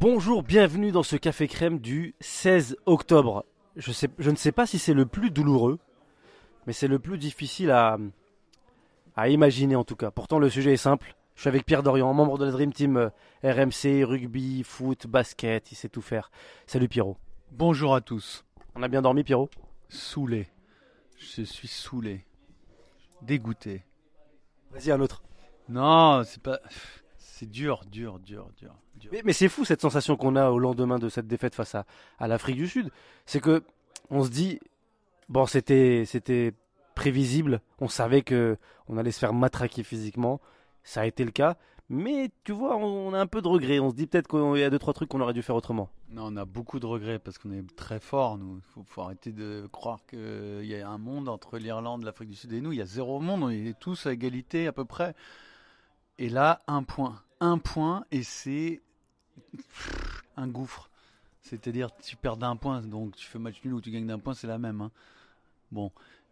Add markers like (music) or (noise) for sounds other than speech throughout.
Bonjour, bienvenue dans ce café crème du 16 octobre. Je, sais, je ne sais pas si c'est le plus douloureux, mais c'est le plus difficile à, à imaginer en tout cas. Pourtant le sujet est simple. Je suis avec Pierre Dorian, membre de la Dream Team euh, RMC, rugby, foot, basket, il sait tout faire. Salut Pierrot. Bonjour à tous. On a bien dormi Pierrot? Saoulé. Je suis saoulé. Dégoûté. Vas-y un autre. Non, c'est pas. C'est dur, dur, dur, dur. dur. Mais, mais c'est fou cette sensation qu'on a au lendemain de cette défaite face à, à l'Afrique du Sud. C'est que on se dit, bon c'était c'était prévisible, on savait que on allait se faire matraquer physiquement, ça a été le cas. Mais tu vois, on, on a un peu de regret. On se dit peut-être qu'il y a deux trois trucs qu'on aurait dû faire autrement. Non, on a beaucoup de regrets parce qu'on est très fort, nous. Il faut, faut arrêter de croire qu'il y a un monde entre l'Irlande, l'Afrique du Sud et nous. Il y a zéro monde, on est tous à égalité à peu près. Et là, un point. Un point et c'est (laughs) un gouffre. C'est-à-dire, tu perds d'un point, donc tu fais match nul ou tu gagnes d'un point, c'est la même. hein. Bon.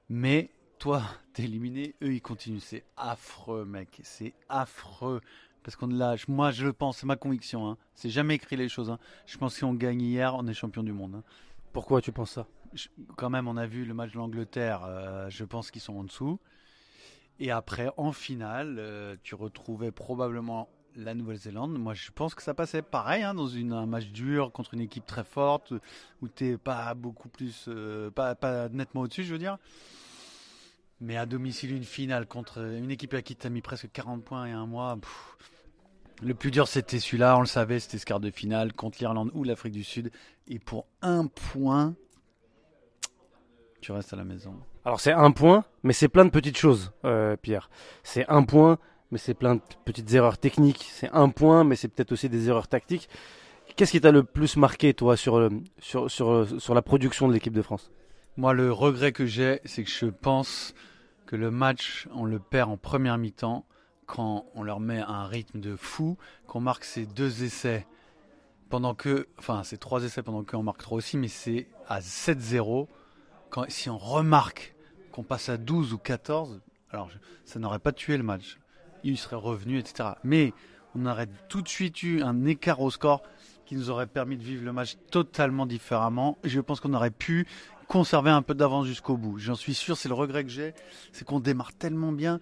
Mais toi, (laughs) t'es éliminé, eux, ils continuent. C'est affreux, mec. C'est affreux. Parce qu'on lâche. Moi, je le pense, c'est ma conviction. Hein. C'est jamais écrit les choses. hein. Je pense que si on gagne hier, on est champion du monde. Pourquoi tu penses ça? Je- quand même, on a vu le match de l'Angleterre. euh, je pense qu'ils sont en dessous. Et après, en finale, euh, tu retrouvais probablement la Nouvelle-Zélande. Moi, je pense que ça passait pareil hein, dans un match dur contre une équipe très forte où t'es pas beaucoup plus, euh, pas, nettement au-dessus, je veux dire. Mais à domicile, une finale contre une équipe à qui t'as mis presque 40 points et un mois. le plus dur, c'était celui-là. On le savait, c'était ce quart de finale contre l'Irlande ou l'Afrique du Sud. Et pour un point, tu restes à la maison. Alors c'est un point, mais c'est plein de petites choses, euh, Pierre. C'est un point, mais c'est plein de petites erreurs techniques. C'est un point, mais c'est peut-être aussi des erreurs tactiques. Qu'est-ce qui t'a le plus marqué, toi, sur, le- sur, sur, euh, sur la production de l'équipe de France? Moi, le regret que j'ai, c'est que je pense que le match, on le perd en première mi-temps quand on leur met un rythme de fou, qu'on marque ces deux essais pendant que, enfin, ces trois essais pendant qu'on marque trois aussi, mais c'est à 7-0. Si on remarque qu'on passe à 12 ou 14, alors ça n'aurait pas tué le match. Il serait revenu, etc. Mais on aurait tout de suite eu un écart au score qui nous aurait permis de vivre le match totalement différemment. Je pense qu'on aurait pu conserver un peu d'avance jusqu'au bout. J'en suis sûr, c'est le regret que j'ai, c'est qu'on démarre tellement bien.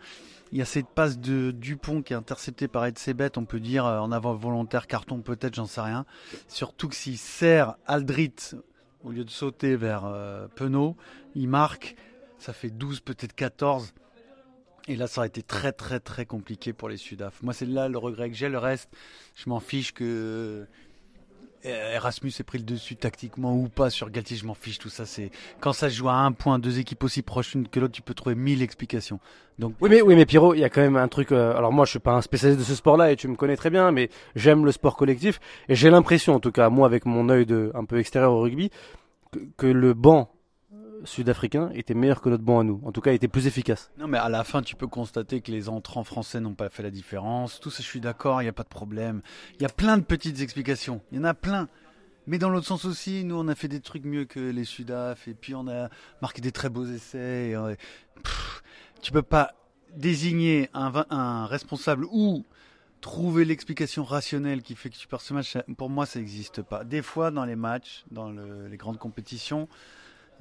Il y a cette passe de Dupont qui est interceptée par Edsebet, on peut dire euh, en avant volontaire, carton peut-être, j'en sais rien. Surtout que s'il sert Aldrit au lieu de sauter vers euh, Penaud, il marque, ça fait 12, peut-être 14. Et là, ça aurait été très, très, très compliqué pour les Sudaf. Moi, c'est là le regret que j'ai. Le reste, je m'en fiche que Erasmus ait pris le dessus tactiquement ou pas sur Galtier. Je m'en fiche. Tout ça, c'est quand ça se joue à un point, deux équipes aussi proches l'une que l'autre, tu peux trouver mille explications. Donc, Oui, mais, oui, mais Pierrot, il y a quand même un truc. euh, alors moi, je suis pas un spécialiste de ce sport-là et tu me connais très bien, mais j'aime le sport collectif et j'ai l'impression, en tout cas, moi, avec mon œil de un peu extérieur au rugby, que, que le banc euh, sud-africain était meilleur que notre banc à nous. En tout cas, était plus efficace. Non, mais à la fin, tu peux constater que les entrants français n'ont pas fait la différence. Tout ça, je suis d'accord, il n'y a pas de problème. Il y a plein de petites explications. Il y en a plein. Mais dans l'autre sens aussi, nous, on a fait des trucs mieux que les Sudaf. Et puis, on a marqué des très beaux essais. et, euh, pff, tu peux pas désigner un, un responsable ou trouver l'explication rationnelle qui fait que tu perds ce match. Pour moi, ça n'existe pas. Des fois, dans les matchs, dans le- les grandes compétitions,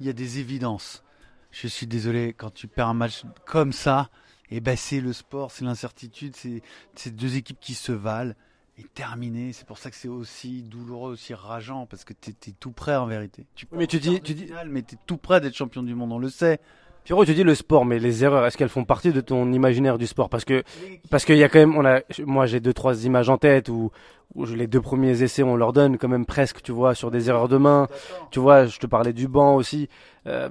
il y a des évidences. Je suis désolé, quand tu perds un match comme ça, et ben c'est le sport, c'est l'incertitude, c'est c'est deux équipes qui se valent et terminé. C'est pour ça que c'est aussi douloureux, aussi rageant, parce que t'es es tout prêt en vérité. Tu Mais tu dis- tu dis- mais t'es tout prêt d'être champion du monde, on le sait. Pierrot, tu dis le sport, mais les erreurs, est-ce qu'elles font partie de ton imaginaire du sport? Parce que parce qu'il y a quand même, on a, moi j'ai deux trois images en tête où, où les deux premiers essais on leur donne quand même presque, tu vois, sur des erreurs de main. Tu vois, je te parlais du banc aussi. Euh,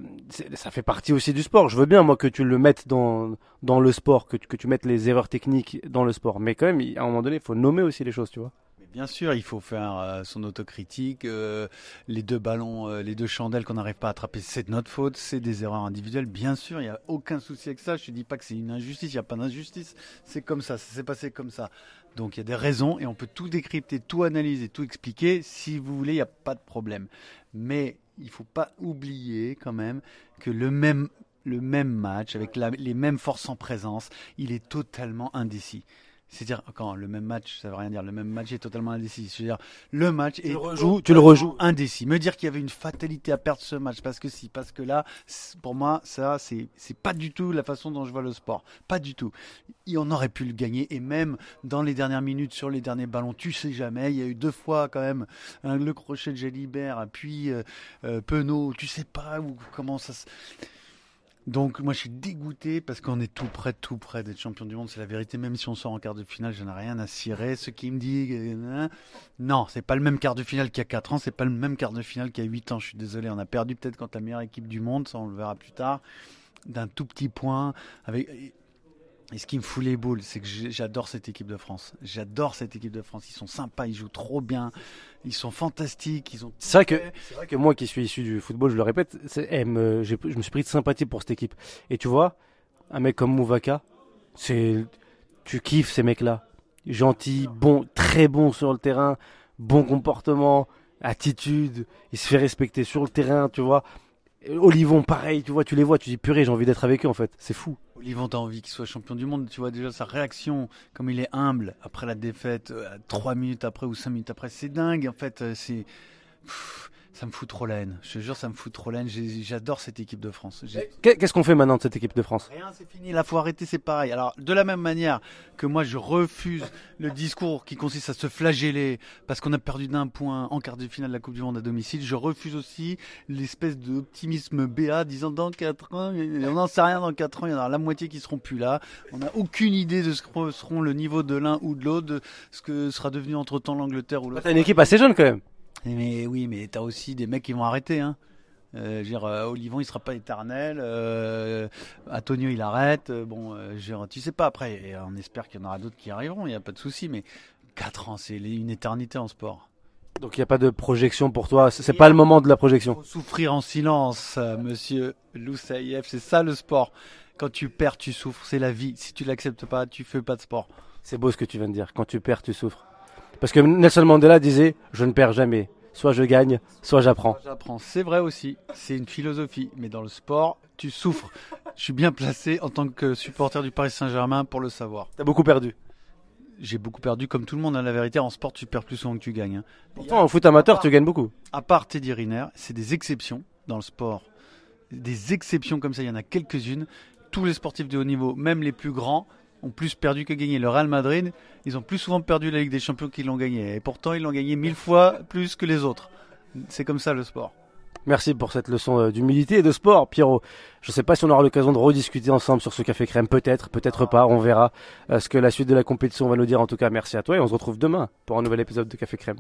ça fait partie aussi du sport. Je veux bien moi que tu le mettes dans dans le sport, que tu, que tu mettes les erreurs techniques dans le sport. Mais quand même, à un moment donné, il faut nommer aussi les choses, tu vois. Bien sûr, il faut faire euh, son autocritique. euh, les deux ballons, euh, les deux chandelles qu'on n'arrive pas à attraper, c'est de notre faute, c'est des erreurs individuelles. Bien sûr, il n'y a aucun souci avec ça. Je ne dis pas que c'est une injustice, il n'y a pas d'injustice. C'est comme ça, ça s'est passé comme ça. Donc il y a des raisons et on peut tout décrypter, tout analyser, tout expliquer. Si vous voulez, il n'y a pas de problème. Mais il ne faut pas oublier quand même que le même, match, avec les mêmes forces en présence, il est totalement indécis. C'est-à-dire, quand le même match, ça veut rien dire. Le même match est totalement indécis. C'est-à-dire, le match Tu est le rejoues, tu le rejoues. indécis. Me dire qu'il y avait une fatalité à perdre ce match parce que si, parce que là, pour moi, ça, c'est, c'est pas du tout la façon dont je vois le sport. Pas du tout. Et on aurait pu le gagner et même dans les dernières minutes sur les derniers ballons, tu sais jamais. Il y a eu deux fois quand même hein, le crochet de Gélibert, puis euh, euh, Penaud. Tu sais pas où, comment ça. se- donc moi je suis dégoûté parce qu'on est tout près, tout près d'être champion du monde, c'est la vérité. Même si on sort en quart de finale, je n'ai rien à cirer. Ce qui me dit, euh, non, c'est pas le même quart de finale qu'il y a 4 ans, c'est pas le même quart de finale qu'il y a 8 ans. Je suis désolé, on a perdu peut-être contre la meilleure équipe du monde, ça on le verra plus tard, d'un tout petit point. Avec et ce qui me fout les boules, c'est que j'adore cette équipe de France. J'adore cette équipe de France. Ils sont sympas, ils jouent trop bien, ils sont fantastiques, ils ont. C'est vrai que c'est vrai que moi qui suis issu du football, je le répète, eh, me- je me suis pris de sympathie pour cette équipe. Et tu vois, un mec comme Mouvaka, c'est tu kiffes ces mecs-là, gentil, bon, très bon sur le terrain, bon comportement, attitude, il se fait respecter sur le terrain, tu vois. Et Olivon, pareil, tu vois, tu les vois, tu dis purée, j'ai envie d'être avec eux en fait, c'est fou. Olivon, t'as envie qu'il soit champion du monde. Tu vois déjà sa réaction, comme il est humble après la défaite, euh, trois minutes après ou cinq minutes après. C'est dingue, en fait. euh, C'est. Ça me fout trop la haine. Je te jure, ça me fout trop la haine. J'adore cette équipe de France. Qu'est- Qu'est-ce qu'on fait maintenant de cette équipe de France? Rien, c'est fini. Là, faut arrêter, c'est pareil. Alors, de la même manière que moi, je refuse le discours qui consiste à se flageller parce qu'on a perdu d'un point en quart de finale de la Coupe du Monde à domicile, je refuse aussi l'espèce d'optimisme béat disant dans 4 ans, on n'en sait rien dans 4 ans, il y en aura la moitié qui seront plus là. On n'a aucune idée de ce que seront le niveau de l'un ou de l'autre, de ce que sera devenu entre temps l'Angleterre ou l'autre. T'as une équipe assez jeune quand même. Mais oui, mais t'as aussi des mecs qui vont arrêter. Hein. Euh, je veux dire, euh, Olivon, il sera pas éternel. Euh, Antonio, il arrête. Euh, bon, je veux dire, tu sais pas. Après, et on espère qu'il y en aura d'autres qui arriveront. Il n'y a pas de souci. Mais 4 ans, c'est une éternité en sport. Donc il n'y a pas de projection pour toi, c'est pas le moment de la projection. Faut souffrir en silence, monsieur Loussaïev. C'est ça le sport. Quand tu perds, tu souffres. C'est la vie. Si tu l'acceptes pas, tu fais pas de sport. C'est beau ce que tu viens de dire. Quand tu perds, tu souffres. Parce que Nelson Mandela disait Je ne perds jamais. Soit je gagne, soit j'apprends. J'apprends. C'est vrai aussi. C'est une philosophie. Mais dans le sport, tu souffres. Je suis bien placé en tant que supporter du Paris Saint-Germain pour le savoir. T'as beaucoup perdu. J'ai beaucoup perdu, comme tout le monde. hein. La vérité, en sport, tu perds plus souvent que tu gagnes. hein. Pourtant, en foot amateur, tu gagnes beaucoup. À part Teddy Riner, c'est des exceptions dans le sport. Des exceptions comme ça, il y en a quelques-unes. Tous les sportifs de haut niveau, même les plus grands, ont plus perdu que gagné. Le Real Madrid, ils ont plus souvent perdu la Ligue des Champions qu'ils l'ont gagné. Et pourtant, ils l'ont gagné mille fois plus que les autres. C'est comme ça le sport. Merci pour cette leçon euh, d'humilité et de sport, Pierrot. Je ne sais pas si on aura l'occasion de rediscuter ensemble sur ce café crème. Peut-être, peut-être pas. On verra euh, ce que la suite de la compétition va nous dire. En tout cas, merci à toi et on se retrouve demain pour un nouvel épisode de Café Crème.